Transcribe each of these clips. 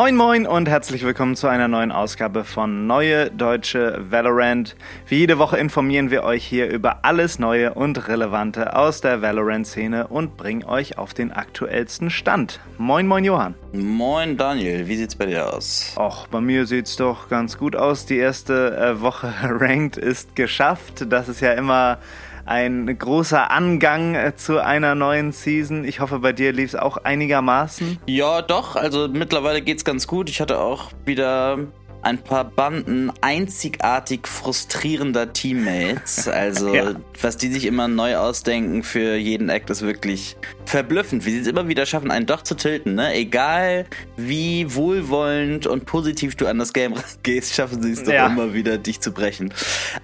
Moin moin und herzlich willkommen zu einer neuen Ausgabe von Neue Deutsche Valorant. Wie jede Woche informieren wir euch hier über alles Neue und Relevante aus der Valorant-Szene und bringen euch auf den aktuellsten Stand. Moin moin Johann. Moin Daniel, wie sieht's bei dir aus? Och, bei mir sieht's doch ganz gut aus. Die erste äh, Woche Ranked ist geschafft. Das ist ja immer ein großer Angang äh, zu einer neuen Season. Ich hoffe, bei dir lief es auch einigermaßen. Ja, doch. Also mittlerweile geht's ganz gut. Ich hatte auch wieder ein paar Banden einzigartig frustrierender Teammates. Also, ja. was die sich immer neu ausdenken für jeden Act, ist wirklich verblüffend, wie sie es immer wieder schaffen, einen doch zu tilten. Ne? Egal wie wohlwollend und positiv du an das Game gehst, schaffen sie es doch ja. immer wieder, dich zu brechen.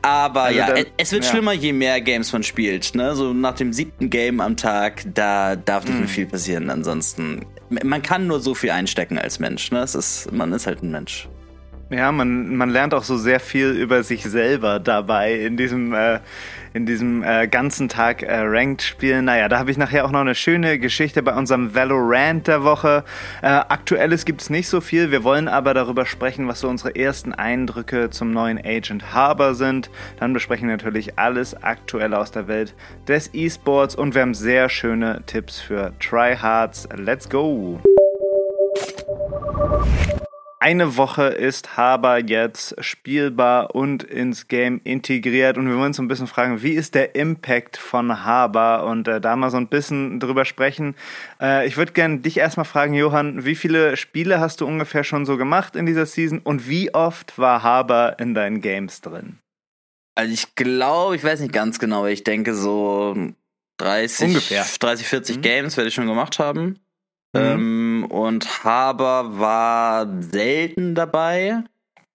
Aber also ja, dann, es wird ja. schlimmer, je mehr Games man spielt. Ne? So nach dem siebten Game am Tag, da darf nicht mhm. mehr viel passieren. Ansonsten, man kann nur so viel einstecken als Mensch. Ne? Es ist, man ist halt ein Mensch. Ja, man, man lernt auch so sehr viel über sich selber dabei in diesem, äh, in diesem äh, ganzen Tag äh, Ranked spielen. Naja, da habe ich nachher auch noch eine schöne Geschichte bei unserem Valorant der Woche. Äh, Aktuelles gibt es nicht so viel. Wir wollen aber darüber sprechen, was so unsere ersten Eindrücke zum neuen Agent Harbor sind. Dann besprechen wir natürlich alles Aktuelle aus der Welt des E-Sports und wir haben sehr schöne Tipps für Tryhards. Let's go! Eine Woche ist Haber jetzt spielbar und ins Game integriert und wir wollen uns ein bisschen fragen, wie ist der Impact von Haber und äh, da mal so ein bisschen drüber sprechen. Äh, ich würde gerne dich erstmal fragen, Johann, wie viele Spiele hast du ungefähr schon so gemacht in dieser Season und wie oft war Haber in deinen Games drin? Also ich glaube, ich weiß nicht ganz genau, ich denke so 30, ungefähr. 30, 40 mhm. Games werde ich schon gemacht haben. Mhm. Ähm, und Haber war selten dabei.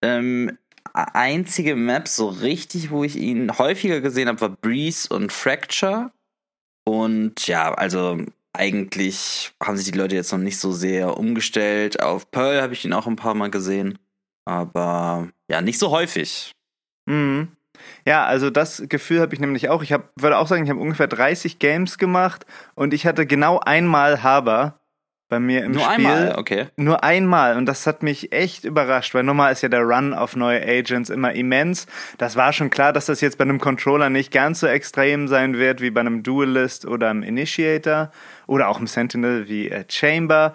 Ähm, einzige Map so richtig, wo ich ihn häufiger gesehen habe, war Breeze und Fracture. Und ja, also eigentlich haben sich die Leute jetzt noch nicht so sehr umgestellt. Auf Pearl habe ich ihn auch ein paar Mal gesehen. Aber ja, nicht so häufig. Mhm. Ja, also das Gefühl habe ich nämlich auch. Ich hab, würde auch sagen, ich habe ungefähr 30 Games gemacht und ich hatte genau einmal Haber bei mir im nur Spiel. Nur einmal, okay. Nur einmal und das hat mich echt überrascht, weil normal ist ja der Run auf neue Agents immer immens. Das war schon klar, dass das jetzt bei einem Controller nicht ganz so extrem sein wird wie bei einem Duelist oder einem Initiator oder auch im Sentinel wie äh, Chamber.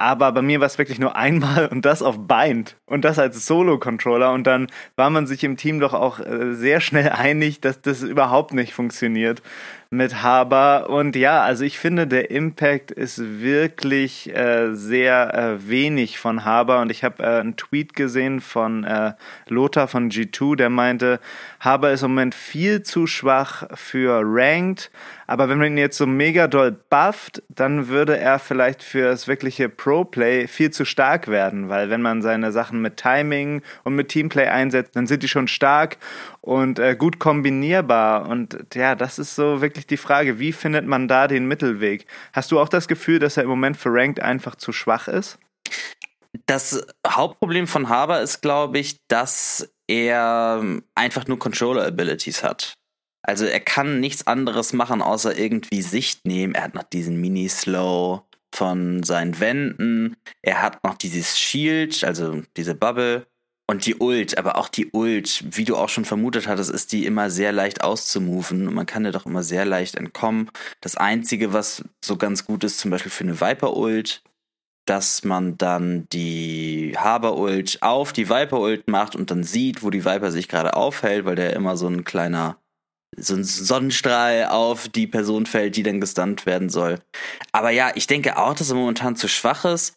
Aber bei mir war es wirklich nur einmal und das auf Bind und das als Solo-Controller. Und dann war man sich im Team doch auch äh, sehr schnell einig, dass das überhaupt nicht funktioniert mit Haber. Und ja, also ich finde, der Impact ist wirklich äh, sehr äh, wenig von Haber. Und ich habe äh, einen Tweet gesehen von äh, Lothar von G2, der meinte, Haber ist im Moment viel zu schwach für Ranked. Aber wenn man ihn jetzt so mega doll bufft, dann würde er vielleicht für das wirkliche Pro-Play viel zu stark werden, weil wenn man seine Sachen mit Timing und mit Teamplay einsetzt, dann sind die schon stark und äh, gut kombinierbar. Und ja, das ist so wirklich die Frage, wie findet man da den Mittelweg? Hast du auch das Gefühl, dass er im Moment für Ranked einfach zu schwach ist? Das Hauptproblem von Haber ist, glaube ich, dass er einfach nur Controller-Abilities hat. Also er kann nichts anderes machen, außer irgendwie Sicht nehmen. Er hat noch diesen Mini-Slow von seinen Wänden. Er hat noch dieses Shield, also diese Bubble. Und die Ult, aber auch die Ult, wie du auch schon vermutet hattest, ist die immer sehr leicht auszumoven und man kann dir doch immer sehr leicht entkommen. Das Einzige, was so ganz gut ist, zum Beispiel für eine Viper-Ult, dass man dann die Haber-Ult auf die Viper-Ult macht und dann sieht, wo die Viper sich gerade aufhält, weil der immer so ein kleiner so ein Sonnenstrahl auf die Person fällt, die dann gestunt werden soll. Aber ja, ich denke auch, dass er momentan zu schwach ist.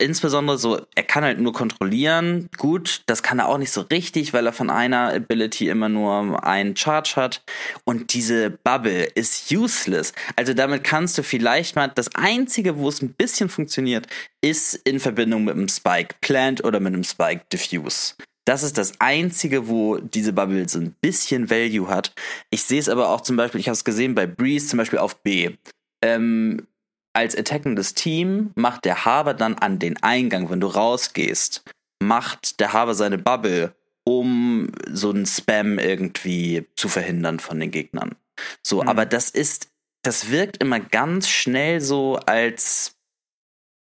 Insbesondere so, er kann halt nur kontrollieren. Gut, das kann er auch nicht so richtig, weil er von einer Ability immer nur einen Charge hat. Und diese Bubble ist useless. Also damit kannst du vielleicht mal, das einzige, wo es ein bisschen funktioniert, ist in Verbindung mit einem Spike Plant oder mit einem Spike Diffuse. Das ist das Einzige, wo diese Bubble so ein bisschen Value hat. Ich sehe es aber auch zum Beispiel, ich habe es gesehen bei Breeze zum Beispiel auf B. Ähm, als attackendes Team macht der Haber dann an den Eingang, wenn du rausgehst, macht der Haber seine Bubble, um so einen Spam irgendwie zu verhindern von den Gegnern. So, mhm. aber das ist, das wirkt immer ganz schnell so als,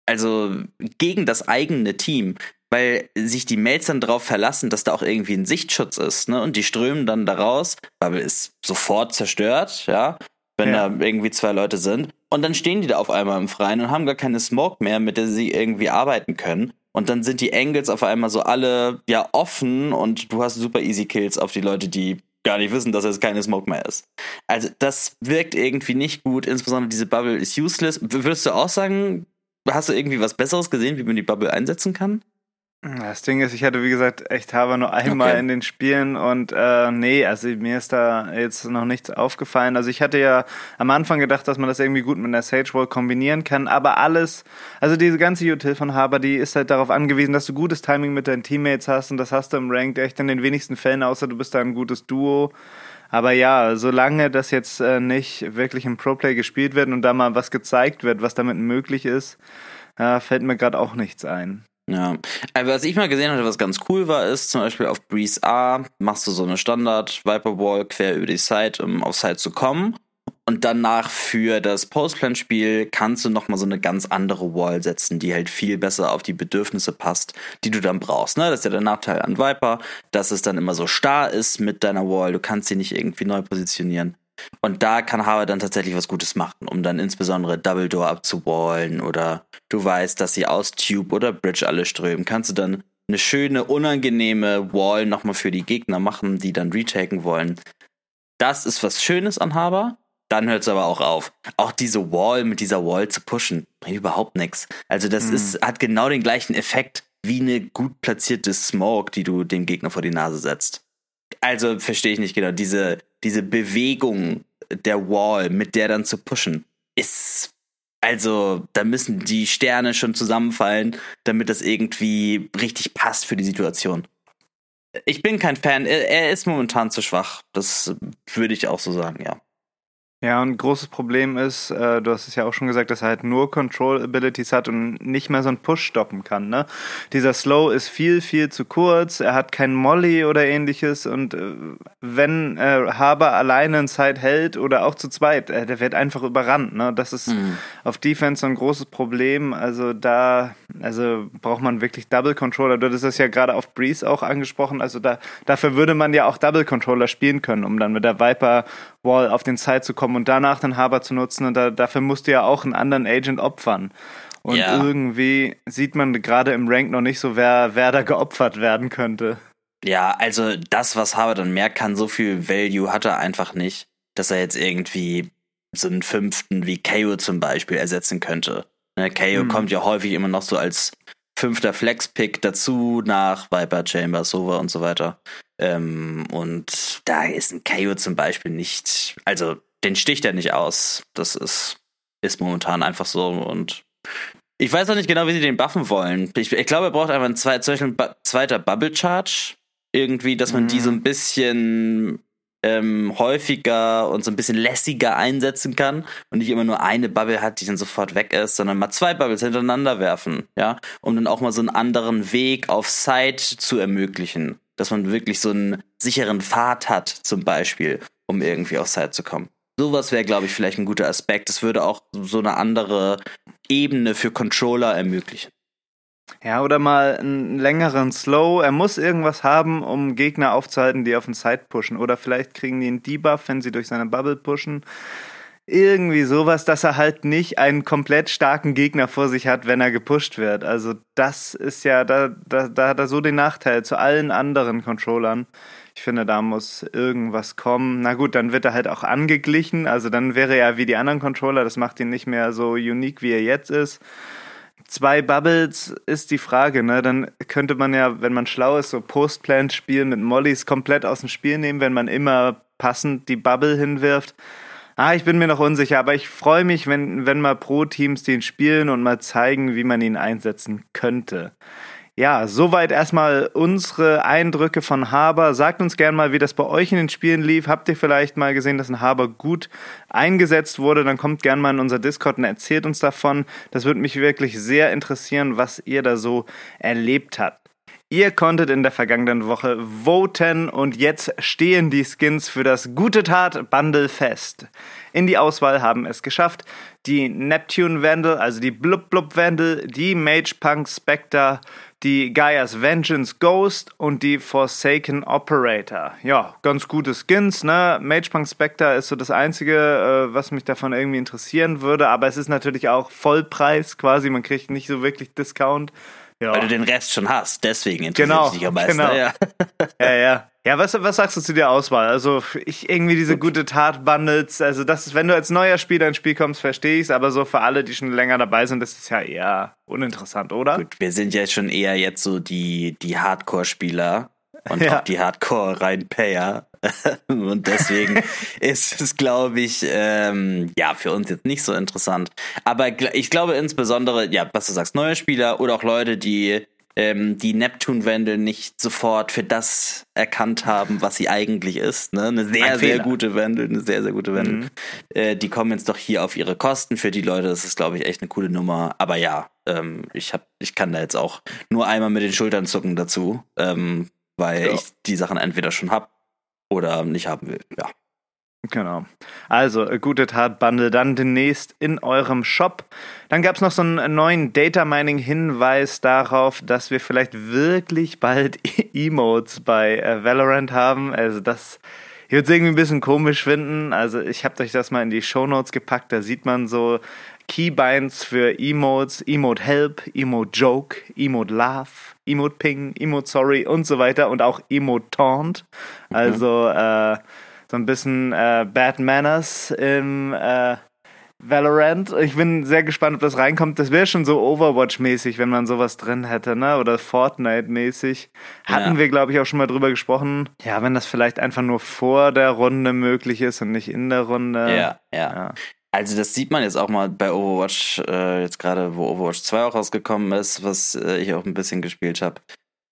also gegen das eigene Team, weil sich die Mails dann darauf verlassen, dass da auch irgendwie ein Sichtschutz ist, ne? Und die strömen dann da raus, Bubble ist sofort zerstört, ja, wenn ja. da irgendwie zwei Leute sind. Und dann stehen die da auf einmal im Freien und haben gar keine Smoke mehr, mit der sie irgendwie arbeiten können. Und dann sind die Angles auf einmal so alle ja offen und du hast super easy Kills auf die Leute, die gar nicht wissen, dass es keine Smoke mehr ist. Also das wirkt irgendwie nicht gut, insbesondere diese Bubble ist useless. Würdest du auch sagen, hast du irgendwie was Besseres gesehen, wie man die Bubble einsetzen kann? Das Ding ist, ich hatte wie gesagt echt Haber nur einmal okay. in den Spielen und äh, nee, also mir ist da jetzt noch nichts aufgefallen. Also ich hatte ja am Anfang gedacht, dass man das irgendwie gut mit der Sage Wall kombinieren kann, aber alles, also diese ganze Util von Haber, die ist halt darauf angewiesen, dass du gutes Timing mit deinen Teammates hast und das hast du im Ranked echt in den wenigsten Fällen, außer du bist da ein gutes Duo. Aber ja, solange das jetzt äh, nicht wirklich im Pro-Play gespielt wird und da mal was gezeigt wird, was damit möglich ist, äh, fällt mir gerade auch nichts ein. Ja, aber was ich mal gesehen hatte, was ganz cool war, ist zum Beispiel auf Breeze A machst du so eine Standard Viper Wall quer über die Site, um auf Site zu kommen. Und danach für das Postplan-Spiel kannst du nochmal so eine ganz andere Wall setzen, die halt viel besser auf die Bedürfnisse passt, die du dann brauchst. Ne? Das ist ja der Nachteil an Viper, dass es dann immer so starr ist mit deiner Wall. Du kannst sie nicht irgendwie neu positionieren. Und da kann Harvard dann tatsächlich was Gutes machen, um dann insbesondere Double Door abzuwallen oder du weißt, dass sie aus Tube oder Bridge alle strömen, kannst du dann eine schöne, unangenehme Wall nochmal für die Gegner machen, die dann retaken wollen. Das ist was Schönes an Haber. Dann hört es aber auch auf. Auch diese Wall mit dieser Wall zu pushen, bringt überhaupt nichts. Also das mhm. ist, hat genau den gleichen Effekt wie eine gut platzierte Smoke, die du dem Gegner vor die Nase setzt. Also verstehe ich nicht genau. Diese, diese Bewegung der Wall, mit der dann zu pushen, ist. Also, da müssen die Sterne schon zusammenfallen, damit das irgendwie richtig passt für die Situation. Ich bin kein Fan. Er, er ist momentan zu schwach. Das würde ich auch so sagen, ja. Ja, und ein großes Problem ist, äh, du hast es ja auch schon gesagt, dass er halt nur Control Abilities hat und nicht mehr so einen Push stoppen kann. Ne? Dieser Slow ist viel, viel zu kurz. Er hat keinen Molly oder ähnliches. Und äh, wenn äh, Haber alleine in Zeit hält oder auch zu zweit, äh, der wird einfach überrannt. Ne? Das ist mhm. auf Defense so ein großes Problem. Also da, also braucht man wirklich Double Controller. Du hattest das ja gerade auf Breeze auch angesprochen. Also da, dafür würde man ja auch Double Controller spielen können, um dann mit der Viper Wall auf den Side zu kommen und danach den Haber zu nutzen. Und da, dafür musst du ja auch einen anderen Agent opfern. Und ja. irgendwie sieht man gerade im Rank noch nicht so, wer, wer da geopfert werden könnte. Ja, also das, was Haber dann mehr kann, so viel Value hat er einfach nicht, dass er jetzt irgendwie so einen fünften wie KO zum Beispiel ersetzen könnte. Ne, KO hm. kommt ja häufig immer noch so als fünfter Flex-Pick dazu nach Viper, Chamber, Sova und so weiter. Ähm, und da ist ein KO zum Beispiel nicht, also den sticht er nicht aus. Das ist, ist momentan einfach so und ich weiß auch nicht genau, wie sie den buffen wollen. Ich, ich glaube, er braucht einfach ein zwei, zweiter Bubble Charge. Irgendwie, dass man mhm. die so ein bisschen ähm, häufiger und so ein bisschen lässiger einsetzen kann und nicht immer nur eine Bubble hat, die dann sofort weg ist, sondern mal zwei Bubbles hintereinander werfen, ja, um dann auch mal so einen anderen Weg auf Site zu ermöglichen, dass man wirklich so einen sicheren Pfad hat, zum Beispiel, um irgendwie auf Site zu kommen. Sowas wäre, glaube ich, vielleicht ein guter Aspekt. Das würde auch so eine andere Ebene für Controller ermöglichen. Ja, oder mal einen längeren Slow. Er muss irgendwas haben, um Gegner aufzuhalten, die auf den Side pushen. Oder vielleicht kriegen die einen Debuff, wenn sie durch seine Bubble pushen. Irgendwie sowas, dass er halt nicht einen komplett starken Gegner vor sich hat, wenn er gepusht wird. Also das ist ja, da, da, da hat er so den Nachteil zu allen anderen Controllern. Ich finde, da muss irgendwas kommen. Na gut, dann wird er halt auch angeglichen. Also dann wäre er wie die anderen Controller. Das macht ihn nicht mehr so unique, wie er jetzt ist zwei Bubbles ist die Frage, ne? Dann könnte man ja, wenn man schlau ist, so Postplant-Spielen mit Mollys komplett aus dem Spiel nehmen, wenn man immer passend die Bubble hinwirft. Ah, ich bin mir noch unsicher, aber ich freue mich, wenn, wenn mal Pro-Teams den spielen und mal zeigen, wie man ihn einsetzen könnte. Ja, soweit erstmal unsere Eindrücke von Haber. Sagt uns gerne mal, wie das bei euch in den Spielen lief. Habt ihr vielleicht mal gesehen, dass ein Haber gut eingesetzt wurde? Dann kommt gerne mal in unser Discord und erzählt uns davon. Das würde mich wirklich sehr interessieren, was ihr da so erlebt habt. Ihr konntet in der vergangenen Woche voten und jetzt stehen die Skins für das Gute Tat Bundle fest. In die Auswahl haben es geschafft die Neptune Vandal, also die Blub Blub Vandal, die Mage Punk Spectre, die Gaia's Vengeance Ghost und die Forsaken Operator. Ja, ganz gute Skins, ne? Mage Punk Spectre ist so das einzige, äh, was mich davon irgendwie interessieren würde, aber es ist natürlich auch Vollpreis quasi, man kriegt nicht so wirklich Discount. Ja. Weil du den Rest schon hast, deswegen interessiert genau, dich am meisten. Genau. Ja, ja. ja. Ja, was, was sagst du zu der Auswahl? Also ich irgendwie diese gute Tat-Bundles, also das ist, wenn du als neuer Spieler ins Spiel kommst, verstehe ich es, aber so für alle, die schon länger dabei sind, das ist ja eher uninteressant, oder? Gut, wir sind ja schon eher jetzt so die, die Hardcore-Spieler und ja. auch die Hardcore-Rein-Payer. und deswegen ist es, glaube ich, ähm, ja, für uns jetzt nicht so interessant. Aber ich glaube insbesondere, ja, was du sagst, neue Spieler oder auch Leute, die ähm, die Neptune-Wendel nicht sofort für das erkannt haben, was sie eigentlich ist. Ne? Eine sehr, sehr gute Wendel, eine sehr, sehr gute Wendel. Mhm. Äh, die kommen jetzt doch hier auf ihre Kosten. Für die Leute das ist glaube ich, echt eine coole Nummer. Aber ja, ähm, ich, hab, ich kann da jetzt auch nur einmal mit den Schultern zucken dazu, ähm, weil ja. ich die Sachen entweder schon hab oder nicht haben will. Ja. Genau. Also, gute Tat Bundle dann demnächst in eurem Shop. Dann gab es noch so einen neuen Data Mining Hinweis darauf, dass wir vielleicht wirklich bald Emotes bei äh, Valorant haben. Also, das ich würde es irgendwie ein bisschen komisch finden. Also, ich habe euch das mal in die Show Notes gepackt. Da sieht man so Keybinds für Emotes, Emote Help, Emote Joke, Emote Laugh, Emote Ping, Emote Sorry und so weiter und auch Emote Taunt. Mhm. Also, äh, so ein bisschen äh, Bad Manners im äh, Valorant. Ich bin sehr gespannt, ob das reinkommt. Das wäre schon so Overwatch-mäßig, wenn man sowas drin hätte, ne? Oder Fortnite-mäßig. Hatten ja. wir, glaube ich, auch schon mal drüber gesprochen. Ja, wenn das vielleicht einfach nur vor der Runde möglich ist und nicht in der Runde. Ja, ja. ja. Also das sieht man jetzt auch mal bei Overwatch, äh, jetzt gerade, wo Overwatch 2 auch rausgekommen ist, was äh, ich auch ein bisschen gespielt habe.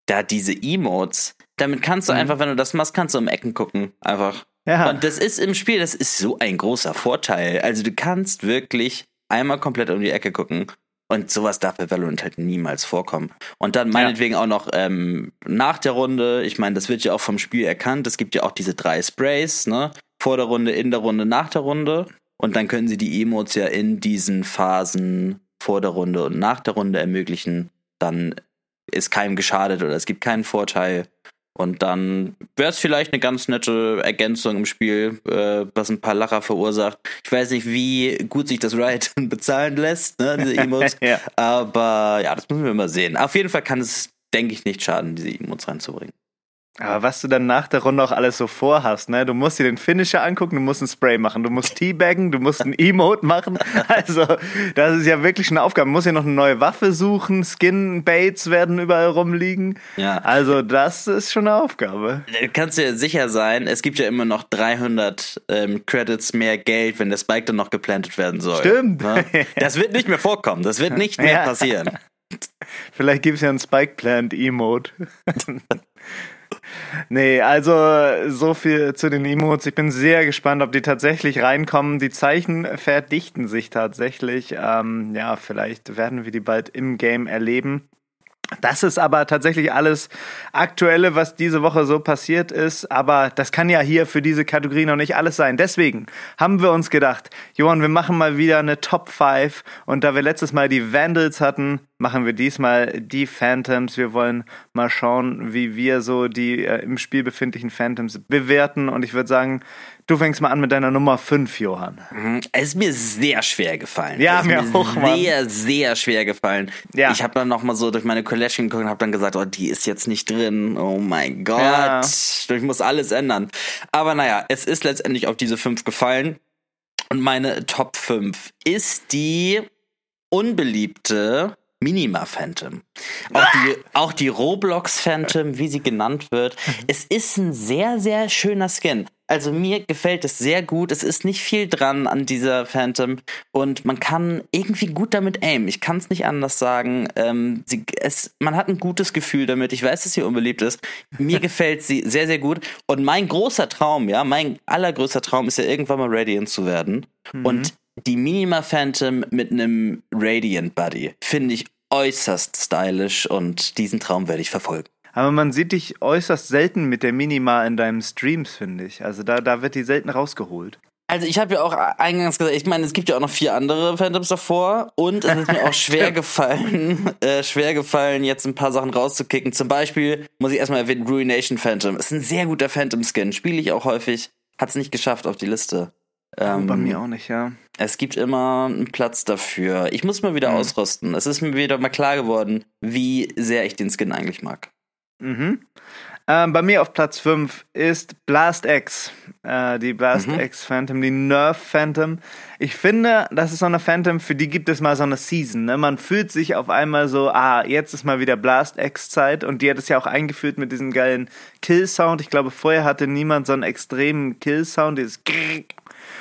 Da diese Emotes, damit kannst du mhm. einfach, wenn du das machst, kannst du um Ecken gucken. Einfach. Ja. Und das ist im Spiel, das ist so ein großer Vorteil. Also du kannst wirklich einmal komplett um die Ecke gucken. Und sowas darf bei Valorant halt niemals vorkommen. Und dann meinetwegen ja. auch noch ähm, nach der Runde, ich meine, das wird ja auch vom Spiel erkannt, es gibt ja auch diese drei Sprays, ne? Vor der Runde, in der Runde, nach der Runde. Und dann können sie die Emotes ja in diesen Phasen vor der Runde und nach der Runde ermöglichen. Dann ist keinem geschadet oder es gibt keinen Vorteil. Und dann wäre es vielleicht eine ganz nette Ergänzung im Spiel, äh, was ein paar Lacher verursacht. Ich weiß nicht, wie gut sich das Riot bezahlen lässt, ne, diese Emotes. ja. Aber ja, das müssen wir mal sehen. Auf jeden Fall kann es, denke ich, nicht schaden, diese Emotes reinzubringen. Aber was du dann nach der Runde auch alles so vorhast, ne? Du musst dir den Finisher angucken, du musst ein Spray machen, du musst Teabaggen, du musst ein Emote machen. Also, das ist ja wirklich eine Aufgabe. Du musst ja noch eine neue Waffe suchen, Skin-Baits werden überall rumliegen. Ja. Also, das ist schon eine Aufgabe. Du kannst dir sicher sein, es gibt ja immer noch 300 ähm, Credits mehr Geld, wenn der Spike dann noch geplantet werden soll. Stimmt. Ne? Das wird nicht mehr vorkommen, das wird nicht mehr ja. passieren. Vielleicht gibt es ja einen Spike-Plant-Emote. Nee, also so viel zu den Emotes. Ich bin sehr gespannt, ob die tatsächlich reinkommen. Die Zeichen verdichten sich tatsächlich. Ähm, ja, vielleicht werden wir die bald im Game erleben. Das ist aber tatsächlich alles Aktuelle, was diese Woche so passiert ist. Aber das kann ja hier für diese Kategorie noch nicht alles sein. Deswegen haben wir uns gedacht, Johann, wir machen mal wieder eine Top 5. Und da wir letztes Mal die Vandals hatten, machen wir diesmal die Phantoms. Wir wollen mal schauen, wie wir so die äh, im Spiel befindlichen Phantoms bewerten. Und ich würde sagen, du fängst mal an mit deiner Nummer 5, Johann. Mhm. Es ist mir sehr schwer gefallen. Ja, mir, mir auch, Mann. Sehr, sehr schwer gefallen. Ja. Ich habe dann noch mal so durch meine Collection geguckt und habe dann gesagt, oh, die ist jetzt nicht drin. Oh mein Gott. Ja. Ich muss alles ändern. Aber naja, es ist letztendlich auf diese 5 gefallen. Und meine Top 5 ist die unbeliebte Minima Phantom. Auch die, auch die Roblox Phantom, wie sie genannt wird. Es ist ein sehr, sehr schöner Skin. Also mir gefällt es sehr gut. Es ist nicht viel dran an dieser Phantom und man kann irgendwie gut damit aimen. Ich kann es nicht anders sagen. Ähm, sie, es, man hat ein gutes Gefühl damit. Ich weiß, dass sie unbeliebt ist. Mir gefällt sie sehr, sehr gut. Und mein großer Traum, ja, mein allergrößter Traum ist ja irgendwann mal Radiant zu werden. Mhm. Und die Minima Phantom mit einem Radiant Buddy finde ich äußerst stylisch und diesen Traum werde ich verfolgen. Aber man sieht dich äußerst selten mit der Minima in deinen Streams, finde ich. Also da, da wird die selten rausgeholt. Also ich habe ja auch eingangs gesagt, ich meine, es gibt ja auch noch vier andere Phantoms davor und es ist mir auch schwer gefallen, äh, schwer gefallen, jetzt ein paar Sachen rauszukicken. Zum Beispiel muss ich erstmal erwähnen, Ruination Phantom. Ist ein sehr guter Phantom-Skin, spiele ich auch häufig. Hat es nicht geschafft auf die Liste. Ähm, bei mir auch nicht, ja. Es gibt immer einen Platz dafür. Ich muss mal wieder mhm. ausrüsten. Es ist mir wieder mal klar geworden, wie sehr ich den Skin eigentlich mag. Mhm. Ähm, bei mir auf Platz 5 ist Blast X. Äh, die Blast mhm. X Phantom, die Nerf Phantom. Ich finde, das ist so eine Phantom, für die gibt es mal so eine Season. Ne? Man fühlt sich auf einmal so, ah, jetzt ist mal wieder Blast X Zeit. Und die hat es ja auch eingeführt mit diesem geilen Kill-Sound. Ich glaube, vorher hatte niemand so einen extremen Kill-Sound, dieses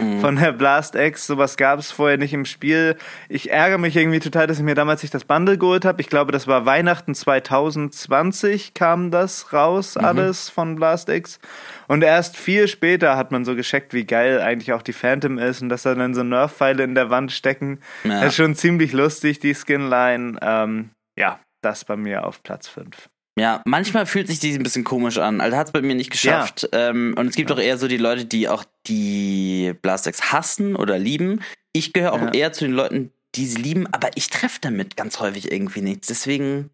mhm. von der Blast X. Sowas gab es vorher nicht im Spiel. Ich ärgere mich irgendwie total, dass ich mir damals nicht das Bundle geholt habe. Ich glaube, das war Weihnachten 2020 kam das raus, mhm. alles von Blast X. Und erst viel später hat man so gescheckt, wie geil eigentlich auch die Phantom ist und dass da dann so Nerf-Pfeile in der Wand stecken. Ja. Das ist schon ziemlich lustig, die Skinline. Ähm, ja, das bei mir auf Platz 5. Ja, manchmal fühlt sich die ein bisschen komisch an. Also hat es bei mir nicht geschafft. Ja. Ähm, und es gibt ja. auch eher so die Leute, die auch die Blastex hassen oder lieben. Ich gehöre auch ja. eher zu den Leuten, die sie lieben, aber ich treffe damit ganz häufig irgendwie nichts. Deswegen.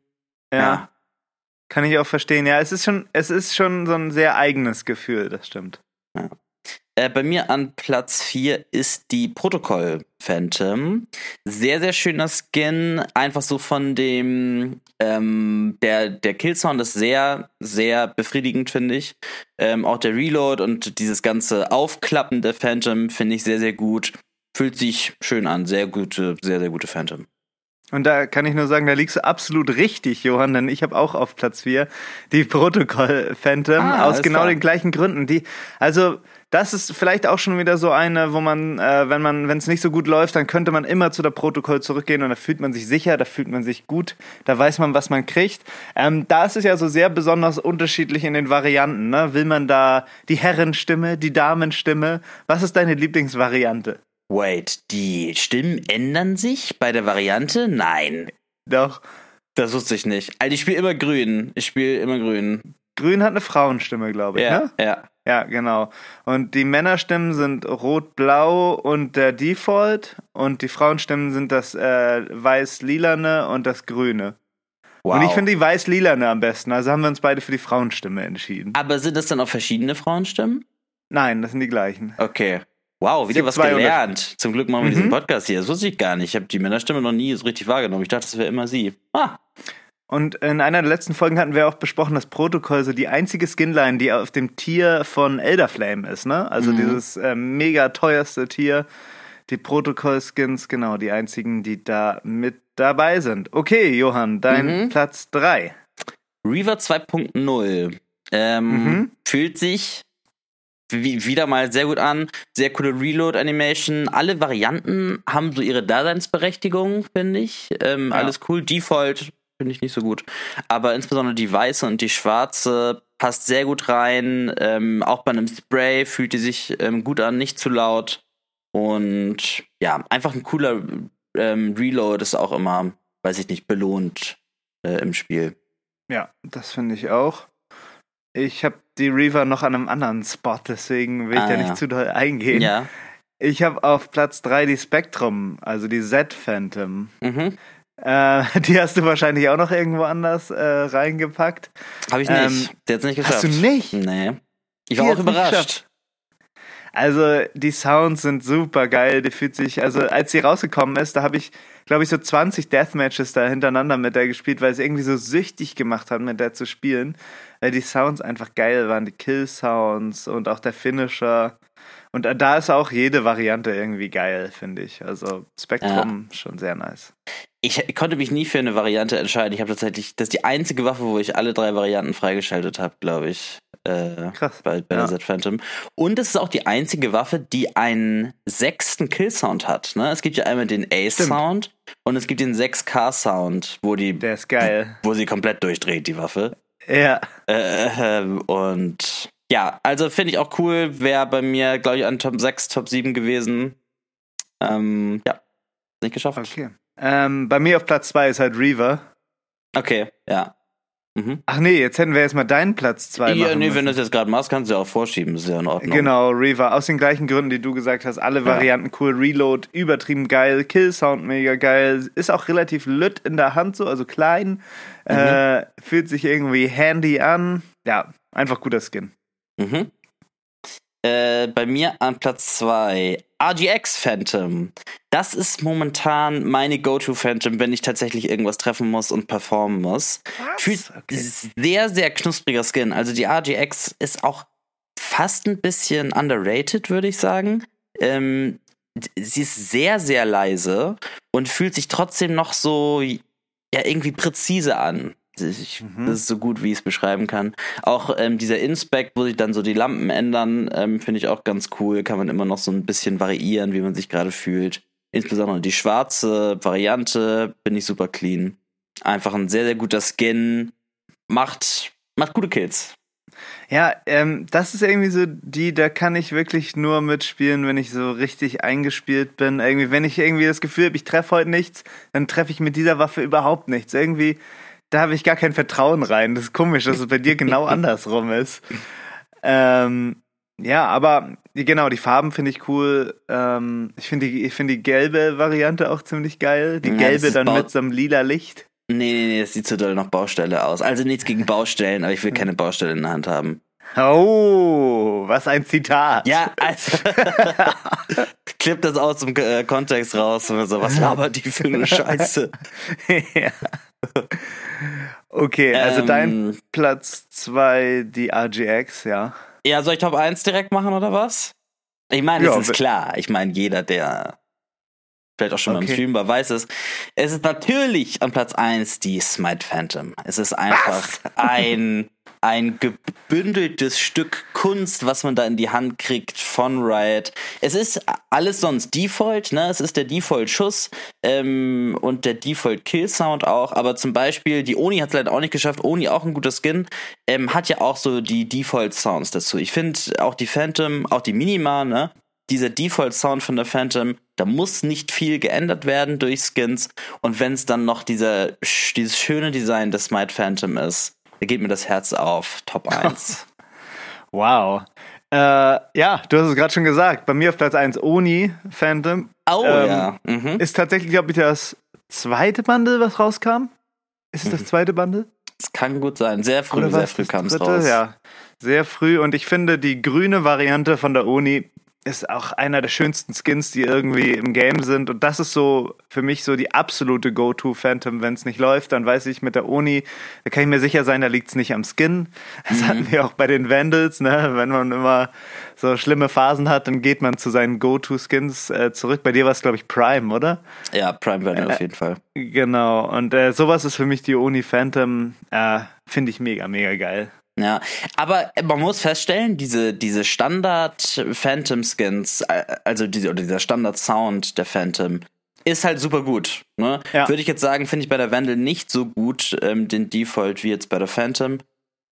Ja. Kann ich auch verstehen. Ja, es ist schon, es ist schon so ein sehr eigenes Gefühl, das stimmt. Ja. Äh, bei mir an Platz 4 ist die Protokoll Phantom. Sehr, sehr schöner Skin. Einfach so von dem, ähm, der, der Killsound ist sehr, sehr befriedigend, finde ich. Ähm, auch der Reload und dieses ganze Aufklappen der Phantom finde ich sehr, sehr gut. Fühlt sich schön an. Sehr gute, sehr, sehr gute Phantom. Und da kann ich nur sagen, da liegst du absolut richtig, Johann, denn ich habe auch auf Platz 4 die Protokoll Phantom ah, aus genau klar. den gleichen Gründen. Die, also das ist vielleicht auch schon wieder so eine, wo man, äh, wenn man, wenn es nicht so gut läuft, dann könnte man immer zu der Protokoll zurückgehen und da fühlt man sich sicher, da fühlt man sich gut, da weiß man, was man kriegt. Ähm, da ist es ja so sehr besonders unterschiedlich in den Varianten. Ne? Will man da die Herrenstimme, die Damenstimme? Was ist deine Lieblingsvariante? Wait, die Stimmen ändern sich bei der Variante? Nein. Doch. Das wusste ich nicht. Also ich spiele immer grün. Ich spiele immer grün. Grün hat eine Frauenstimme, glaube ich, ja, ne? Ja. Ja, genau. Und die Männerstimmen sind rot-blau und der Default und die Frauenstimmen sind das äh, weiß-lilane und das grüne. Wow. Und ich finde die weiß-lilane am besten, also haben wir uns beide für die Frauenstimme entschieden. Aber sind das dann auch verschiedene Frauenstimmen? Nein, das sind die gleichen. Okay. Wow, wieder was gelernt. Zum Glück machen wir mhm. diesen Podcast hier. Das wusste ich gar nicht. Ich habe die Männerstimme noch nie so richtig wahrgenommen. Ich dachte, das wäre immer sie. Ah. Und in einer der letzten Folgen hatten wir auch besprochen, dass Protokoll so die einzige Skinline, die auf dem Tier von Elderflame ist, ne? Also mhm. dieses äh, mega teuerste Tier. Die Protokoll-Skins, genau, die einzigen, die da mit dabei sind. Okay, Johann, dein mhm. Platz 3. Reaver 2.0 ähm, mhm. fühlt sich wie, wieder mal sehr gut an. Sehr coole Reload-Animation. Alle Varianten haben so ihre Daseinsberechtigung, finde ich. Ähm, ja. Alles cool. Default finde ich nicht so gut. Aber insbesondere die weiße und die schwarze passt sehr gut rein. Ähm, auch bei einem Spray fühlt die sich ähm, gut an, nicht zu laut. Und ja, einfach ein cooler ähm, Reload ist auch immer, weiß ich nicht, belohnt äh, im Spiel. Ja, das finde ich auch. Ich habe die Reaver noch an einem anderen Spot, deswegen will ich ah, da ja. nicht zu doll eingehen. Ja. Ich habe auf Platz 3 die Spectrum, also die Z-Phantom. Mhm. Äh, die hast du wahrscheinlich auch noch irgendwo anders äh, reingepackt. Habe ich nicht. Ähm, Der hat es nicht geschafft. Hast du nicht? Nee. Ich war die auch überrascht. Also die Sounds sind super geil. Die fühlt sich, also als sie rausgekommen ist, da habe ich, glaube ich, so 20 Deathmatches da hintereinander mit der gespielt, weil es irgendwie so süchtig gemacht hat, mit der zu spielen. Weil die Sounds einfach geil waren, die Kill-Sounds und auch der Finisher. Und da ist auch jede Variante irgendwie geil, finde ich. Also Spectrum ja. schon sehr nice. Ich konnte mich nie für eine Variante entscheiden. Ich habe tatsächlich, das ist die einzige Waffe, wo ich alle drei Varianten freigeschaltet habe, glaube ich. Äh, Krass. Bei, bei Ja. Phantom. Und es ist auch die einzige Waffe, die einen sechsten Kill-Sound hat. Ne? Es gibt ja einmal den Ace-Sound und es gibt den 6K-Sound, wo die, Der ist geil. wo sie komplett durchdreht, die Waffe. Ja. Äh, und ja, also finde ich auch cool. Wäre bei mir, glaube ich, an Top 6, Top 7 gewesen. Ähm, ja, nicht geschafft. Okay. Ähm, bei mir auf Platz 2 ist halt Reaver. Okay, ja. Mhm. Ach nee, jetzt hätten wir erstmal deinen Platz 2 Ja, nee, müssen. wenn du das jetzt gerade machst, kannst du ja auch vorschieben. Ist ja in Ordnung. Genau, Reaver. Aus den gleichen Gründen, die du gesagt hast. Alle Varianten cool. Reload, übertrieben geil. Kill-Sound mega geil. Ist auch relativ lütt in der Hand so, also klein. Äh, fühlt sich irgendwie handy an. Ja, einfach guter Skin. Mhm. Äh, bei mir an Platz 2 RGX Phantom. Das ist momentan meine Go-To Phantom, wenn ich tatsächlich irgendwas treffen muss und performen muss. Fühlt Okay. sehr, sehr knuspriger Skin. Also die RGX ist auch fast ein bisschen underrated, würde ich sagen. Ähm, sie ist sehr, sehr leise und fühlt sich trotzdem noch so ja irgendwie präzise an. Ich, Mhm. Das ist so gut, wie ich es beschreiben kann. Auch ähm, dieser Inspect, wo sich dann so die Lampen ändern, ähm, finde ich auch ganz cool. Kann man immer noch so ein bisschen variieren, wie man sich gerade fühlt. Insbesondere die schwarze Variante bin ich super clean. Einfach ein sehr, sehr guter Skin. Macht, macht gute Kills. Ja, ähm, das ist irgendwie so die, da kann ich wirklich nur mitspielen, wenn ich so richtig eingespielt bin. Irgendwie, wenn ich irgendwie das Gefühl habe, ich treffe heute nichts, dann treffe ich mit dieser Waffe überhaupt nichts. Irgendwie, da habe ich gar kein Vertrauen rein. Das ist komisch, dass es bei dir genau andersrum ist. Ähm, ja, aber genau, die Farben finde ich cool. Ähm, ich finde die, ich finde die gelbe Variante auch ziemlich geil. Die Ja, gelbe dann mit so einem lila Licht. Nee, nee, nee, das sieht so doll nach Baustelle aus. Also nichts gegen Baustellen, aber ich will keine Baustelle in der Hand haben. Oh, was ein Zitat. Ja, also. Klipp das aus dem äh, Kontext raus und so, was labert die für eine Scheiße? ja. Okay, also Ähm, dein Platz 2, die RGX, ja. Ja, soll ich Top 1 direkt machen oder was? Ich meine, Ja, es ist klar. Ich meine, jeder, der vielleicht auch schon mal im Okay. Stream war, weiß es. Es ist natürlich an Platz 1 die Smite Phantom. Es ist einfach ein, ein gebündeltes Stück Kunst, was man da in die Hand kriegt von Riot. Es ist alles sonst Default, ne? Es ist der Default-Schuss ähm, und der Default-Kill-Sound auch. Aber zum Beispiel, die Oni hat es leider auch nicht geschafft. Oni auch ein guter Skin. Ähm, hat ja auch so die Default-Sounds dazu. Ich finde auch die Phantom, auch die Minima, ne? Dieser Default-Sound von der Phantom, da muss nicht viel geändert werden durch Skins. Und wenn es dann noch dieser, dieses schöne Design des Smite Phantom ist, da geht mir das Herz auf. Top 1. Wow. Äh, ja, du hast es gerade schon gesagt. Bei mir auf Platz 1 Oni Phantom. Oh Ähm, ja. Mhm. Ist tatsächlich, glaube ich, das zweite Bundle, was rauskam. Ist es das Mhm. zweite Bundle? Das kann gut sein. Sehr früh, sehr früh Das kam es raus. Ja, sehr früh. Und ich finde, die grüne Variante von der Uni ist auch einer der schönsten Skins, die irgendwie im Game sind. Und das ist so für mich so die absolute Go-To Phantom. Wenn es nicht läuft, dann weiß ich mit der Uni, da kann ich mir sicher sein, da liegt es nicht am Skin. Das Mhm. hatten wir auch bei den Vandals, ne? Wenn man immer so schlimme Phasen hat, dann geht man zu seinen Go-To-Skins äh, zurück. Bei dir war es, glaube ich, Prime, oder? Ja, Prime Äh, Value auf jeden Fall. Genau. Und äh, sowas ist für mich die Uni Phantom. Äh, Finde ich mega, mega geil. Ja, aber man muss feststellen, diese, diese Standard Phantom Skins, äh, also diese, oder dieser Standard Sound der Phantom, ist halt super gut. Ne? Ja. Würde ich jetzt sagen, finde ich bei der Vandal nicht so gut, ähm, den Default wie jetzt bei der Phantom.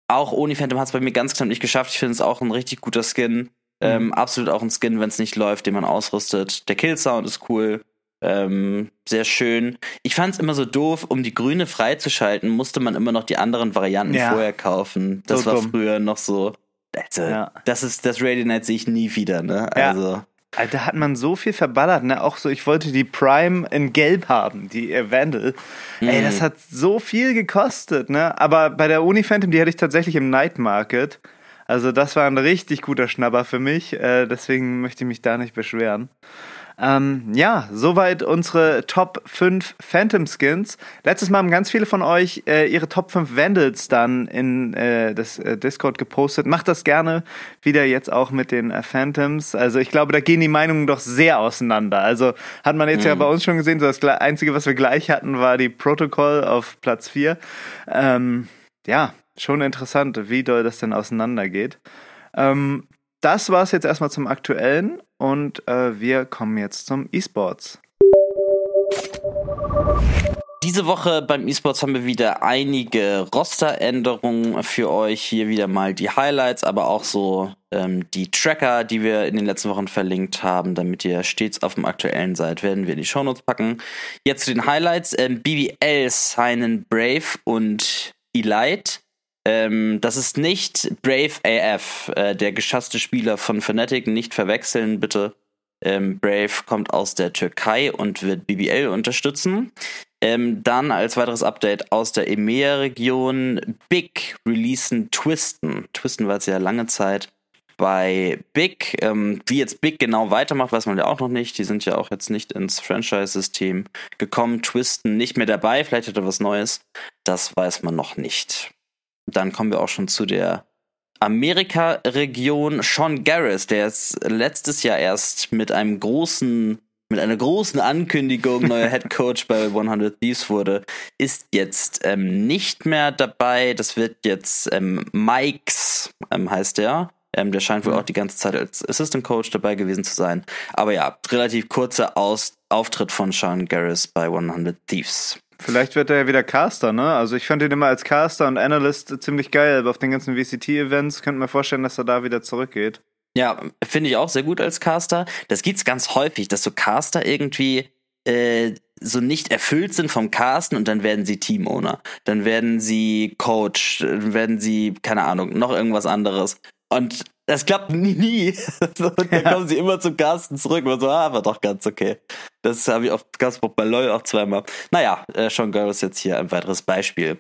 Auch Oni Phantom hat es bei mir ganz knapp nicht geschafft. Ich finde es auch ein richtig guter Skin. Ähm, absolut auch ein Skin, wenn es nicht läuft, den man ausrüstet. Der Kill-Sound ist cool. Ähm, sehr schön. Ich fand es immer so doof, um die grüne freizuschalten, musste man immer noch die anderen Varianten Ja. vorher kaufen. Das So war dumm. früher noch so. Also, Ja. das ist das Radio Night sehe ich nie wieder, ne? Ja. Also, da hat man so viel verballert, ne? Auch so, ich wollte die Prime in Gelb haben, die äh, Vandal. Ey, Mhm. das hat so viel gekostet, ne? Aber bei der Uni Phantom, die hatte ich tatsächlich im Night Market. Also das war ein richtig guter Schnapper für mich. Äh, deswegen möchte ich mich da nicht beschweren. Ähm, ja, soweit unsere Top 5 Phantom Skins. Letztes Mal haben ganz viele von euch äh, ihre Top 5 Vandals dann in äh, das äh, Discord gepostet. Macht das gerne wieder jetzt auch mit den äh, Phantoms. Also ich glaube, da gehen die Meinungen doch sehr auseinander. Also hat man jetzt ja bei uns schon gesehen, so das Einzige, was wir gleich hatten, war die Protocol auf Platz 4. Ähm, ja, schon interessant, wie doll das denn auseinandergeht. Ähm, das war es jetzt erstmal zum Aktuellen und äh, wir kommen jetzt zum E-Sports. Diese Woche beim eSports haben wir wieder einige Rosteränderungen für euch. Hier wieder mal die Highlights, aber auch so ähm, die Tracker, die wir in den letzten Wochen verlinkt haben, damit ihr stets auf dem aktuellen seid, werden wir in die Shownotes packen. Jetzt zu den Highlights. Ähm, BBL signen Brave und Elite. Ähm, das ist nicht Brave AF, äh, der geschasste Spieler von Fnatic, nicht verwechseln bitte. Ähm, Brave kommt aus der Türkei und wird BBL unterstützen. Ähm, dann als weiteres Update aus der EMEA-Region Big releasen Twisten. Twisten war jetzt ja lange Zeit bei Big. Ähm, wie jetzt Big genau weitermacht, weiß man ja auch noch nicht. Die sind ja auch jetzt nicht ins Franchise-System gekommen. Twisten nicht mehr dabei. Vielleicht hat er was Neues. Das weiß man noch nicht. Dann kommen wir auch schon zu der Amerika-Region. Sean Garris, der ist letztes Jahr erst mit einem großen mit einer großen Ankündigung neuer Head Coach bei 100 Thieves wurde, ist jetzt ähm, nicht mehr dabei. Das wird jetzt ähm, Mikes, ähm, heißt der. Ähm, der scheint wohl mhm. auch die ganze Zeit als Assistant Coach dabei gewesen zu sein. Aber ja, relativ kurzer Aus Auftritt von Sean Garris bei 100 Thieves. Vielleicht wird er ja wieder Caster, ne? Also ich fand ihn immer als Caster und Analyst ziemlich geil, aber auf den ganzen VCT-Events könnte man vorstellen, dass er da wieder zurückgeht. Ja, finde ich auch sehr gut als Caster. Das gibt's ganz häufig, dass so Caster irgendwie äh, so nicht erfüllt sind vom Casten und dann werden sie Team-Owner. Dann werden sie Coach, dann werden sie, keine Ahnung, noch irgendwas anderes. Und das klappt nie. nie. und dann kommen sie immer zum Casten zurück und so, ah, war doch ganz okay. Das habe ich auf Gastbuch bei LOL auch zweimal. Naja, äh, Sean Girl ist jetzt hier ein weiteres Beispiel.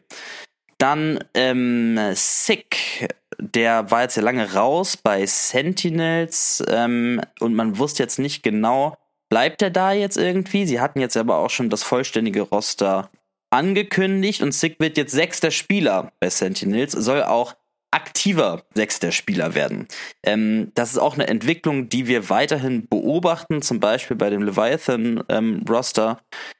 Dann ähm, Sick, der war jetzt ja lange raus bei Sentinels ähm, und man wusste jetzt nicht genau, bleibt er da jetzt irgendwie? Sie hatten jetzt aber auch schon das vollständige Roster angekündigt und Sick wird jetzt sechster Spieler bei Sentinels, soll auch aktiver sechster Spieler werden. Ähm, das ist auch eine Entwicklung, die wir weiterhin beobachten, zum Beispiel bei dem Leviathan-Roster.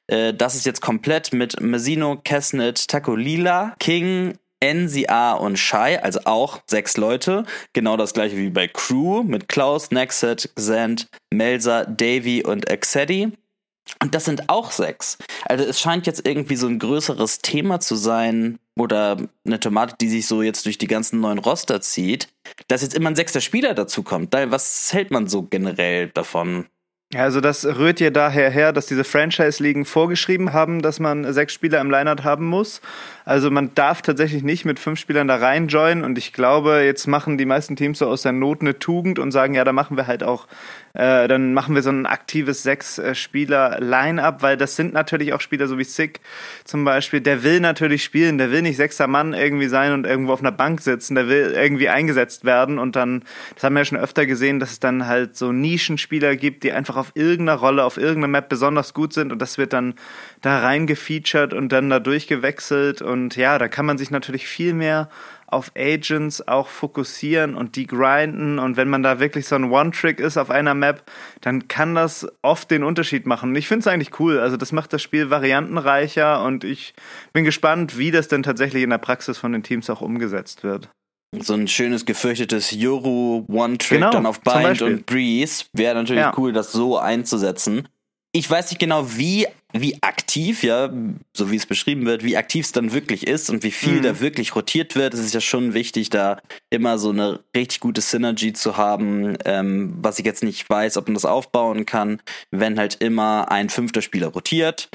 Ähm, äh, das ist jetzt komplett mit Mazzino, Kesnet, Takolila, King, NCA und Shy, also auch sechs Leute. Genau das gleiche wie bei Crew mit Klaus, Nexet, Xand, Melzer, Davy und Exedi. Und das sind auch sechs. Also es scheint jetzt irgendwie so ein größeres Thema zu sein oder eine Thematik, die sich so jetzt durch die ganzen neuen Roster zieht, dass jetzt immer ein sechster Spieler dazu kommt. Was hält man so generell davon? Also das rührt ja daher her, dass diese Franchise-Ligen vorgeschrieben haben, dass man sechs Spieler im Line-Up haben muss. Also man darf tatsächlich nicht mit fünf Spielern da reinjoinen und ich glaube, jetzt machen die meisten Teams so aus der Not eine Tugend und sagen, ja, da machen wir halt auch, äh, dann machen wir so ein aktives Sechs-Spieler-Line-Up, weil das sind natürlich auch Spieler, so wie Sick zum Beispiel, der will natürlich spielen, der will nicht sechster Mann irgendwie sein und irgendwo auf einer Bank sitzen, der will irgendwie eingesetzt werden. Und dann, das haben wir ja schon öfter gesehen, dass es dann halt so Nischenspieler gibt, die einfach auf irgendeiner Rolle, auf irgendeiner Map besonders gut sind. Und das wird dann da reingefeatured und dann da durchgewechselt. Und ja, da kann man sich natürlich viel mehr auf Agents auch fokussieren und die grinden und wenn man da wirklich so ein One-Trick ist auf einer Map, dann kann das oft den Unterschied machen. Und ich finde es eigentlich cool, also das macht das Spiel variantenreicher und ich bin gespannt, wie das denn tatsächlich in der Praxis von den Teams auch umgesetzt wird. So ein schönes gefürchtetes Yoru One-Trick genau, dann auf Bind und Breeze wäre natürlich ja. cool, das so einzusetzen ich weiß nicht genau, wie, wie aktiv, ja, so wie es beschrieben wird, wie aktiv es dann wirklich ist und wie viel mhm. da wirklich rotiert wird. Es ist ja schon wichtig, da immer so eine richtig gute Synergy zu haben, ähm, was ich jetzt nicht weiß, ob man das aufbauen kann, wenn halt immer ein fünfter Spieler rotiert.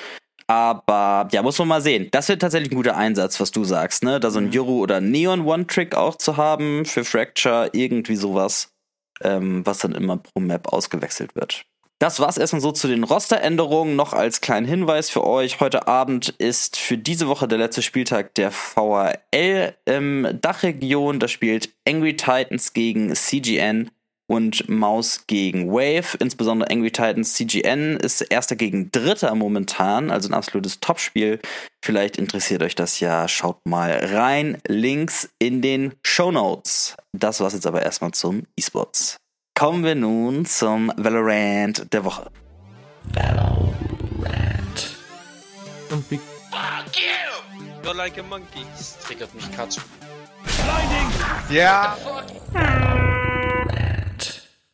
Aber ja, muss man mal sehen. Das wird tatsächlich ein guter Einsatz, was du sagst, ne? Da so ein mhm. Yoru oder Neon One-Trick auch zu haben für Fracture, irgendwie sowas, ähm, was dann immer pro Map ausgewechselt wird. Das war's erstmal so zu den Rosteränderungen. Noch als kleinen Hinweis für euch. Heute Abend ist für diese Woche der letzte Spieltag der VRL im Dachregion. Da spielt Angry Titans gegen CGN und Maus gegen Wave. Insbesondere Angry Titans CGN ist erster gegen dritter momentan, also ein absolutes Topspiel. Vielleicht interessiert euch das ja. Schaut mal rein. Links in den Show Notes. Das war's jetzt aber erstmal zum E-Sports. Kommen wir nun zum Valorant der Woche. Valorant. Und Fuck you! You're like a monkey. Das triggert mich Katsu. Ja.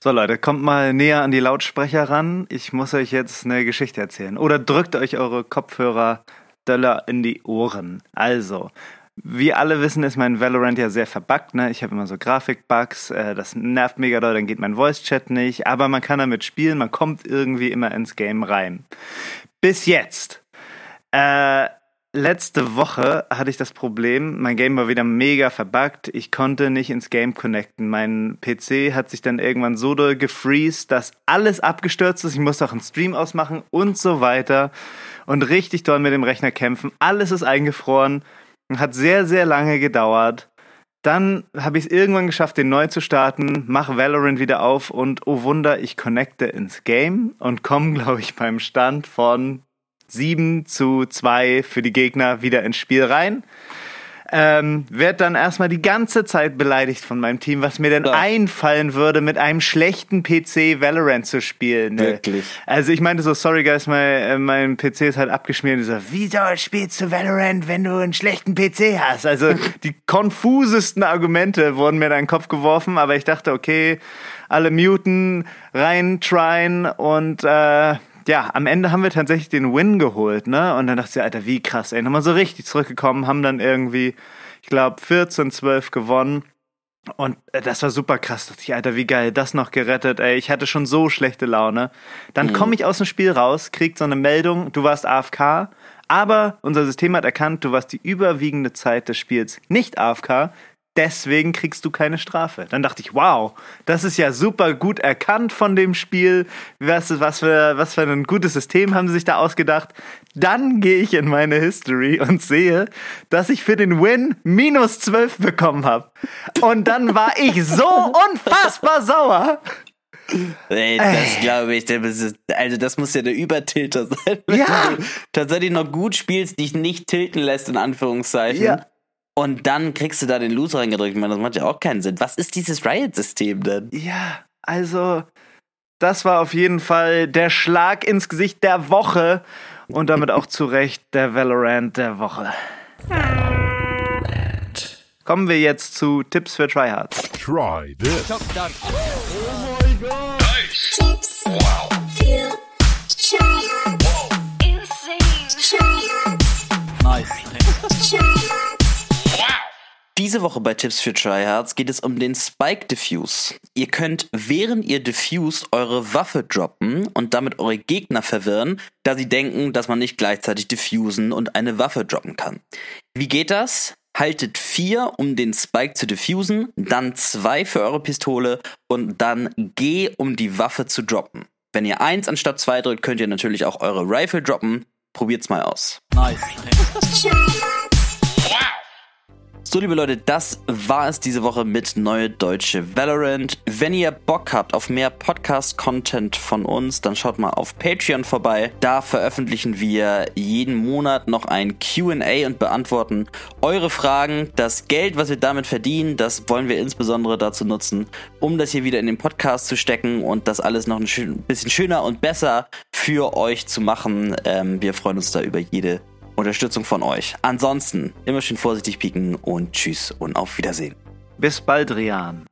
So Leute, kommt mal näher an die Lautsprecher ran. Ich muss euch jetzt eine Geschichte erzählen. Oder drückt euch eure Kopfhörer Döller in die Ohren. Also, wie alle wissen, ist mein Valorant ja sehr verbuggt. Ne? Ich habe immer so Grafikbugs, äh, das nervt mega doll, dann geht mein Voice-Chat nicht. Aber man kann damit spielen, man kommt irgendwie immer ins Game rein. Bis jetzt. Äh, letzte Woche hatte ich das Problem, mein Game war wieder mega verbuggt. Ich konnte nicht ins Game connecten. Mein PC hat sich dann irgendwann so doll gefreezed, dass alles abgestürzt ist. Ich musste auch einen Stream ausmachen und so weiter. Und richtig doll mit dem Rechner kämpfen. Alles ist eingefroren. Hat sehr, sehr lange gedauert. Dann habe ich es irgendwann geschafft, den neu zu starten, mache Valorant wieder auf und oh Wunder, ich connecte ins Game und komme, glaube ich, beim Stand von 7 zu 2 für die Gegner wieder ins Spiel rein. Ähm, werd dann erstmal die ganze Zeit beleidigt von meinem Team, was mir denn ja. einfallen würde, mit einem schlechten PC Valorant zu spielen. Ne? Wirklich. Also ich meinte so, sorry guys, mein, äh, mein PC ist halt abgeschmiert. Und so, wieso spielst du Valorant, wenn du einen schlechten PC hast? Also die konfusesten Argumente wurden mir in den Kopf geworfen, aber ich dachte, okay, alle muten, rein, tryen und äh, ja, am Ende haben wir tatsächlich den Win geholt, ne? Und dann dachte ich, Alter, wie krass, ey. Nochmal so richtig zurückgekommen, haben dann irgendwie, ich glaube, 14, 12 gewonnen. Und äh, das war super krass. Dachte ich, Alter, wie geil, das noch gerettet, ey. Ich hatte schon so schlechte Laune. Dann mhm. komme ich aus dem Spiel raus, krieg so eine Meldung, du warst AFK, aber unser System hat erkannt, du warst die überwiegende Zeit des Spiels nicht AFK deswegen kriegst du keine Strafe. Dann dachte ich, wow, das ist ja super gut erkannt von dem Spiel. Was, was, für, was für ein gutes System haben sie sich da ausgedacht. Dann gehe ich in meine History und sehe, dass ich für den Win minus 12 bekommen habe. Und dann war ich so unfassbar sauer. Ey, das glaube ich, also das muss ja der Übertilter sein. Wenn ja. du tatsächlich noch gut spielst, dich nicht tilten lässt, in Anführungszeichen. Ja. Und dann kriegst du da den Loser reingedrückt. Ich meine, das macht ja auch keinen Sinn. Was ist dieses Riot-System denn? Ja, also, das war auf jeden Fall der Schlag ins Gesicht der Woche. Und damit auch zu Recht der Valorant der Woche. Kommen wir jetzt zu Tipps für Tryhards. Try this. Oh my god. Nice. Tipps wow. Diese Woche bei Tipps für Tryhards geht es um den Spike Diffuse. Ihr könnt, während ihr diffused, eure Waffe droppen und damit eure Gegner verwirren, da sie denken, dass man nicht gleichzeitig diffusen und eine Waffe droppen kann. Wie geht das? Haltet 4, um den Spike zu diffusen, dann 2 für eure Pistole und dann G, um die Waffe zu droppen. Wenn ihr 1 anstatt 2 drückt, könnt ihr natürlich auch eure Rifle droppen. Probiert's mal aus. Nice. So, liebe Leute, das war es diese Woche mit Neue Deutsche Valorant. Wenn ihr Bock habt auf mehr Podcast-Content von uns, dann schaut mal auf Patreon vorbei. Da veröffentlichen wir jeden Monat noch ein QA und beantworten eure Fragen. Das Geld, was wir damit verdienen, das wollen wir insbesondere dazu nutzen, um das hier wieder in den Podcast zu stecken und das alles noch ein bisschen schöner und besser für euch zu machen. Ähm, wir freuen uns da über jede Unterstützung von euch. Ansonsten immer schön vorsichtig pieken und tschüss und auf Wiedersehen. Bis bald, Rian.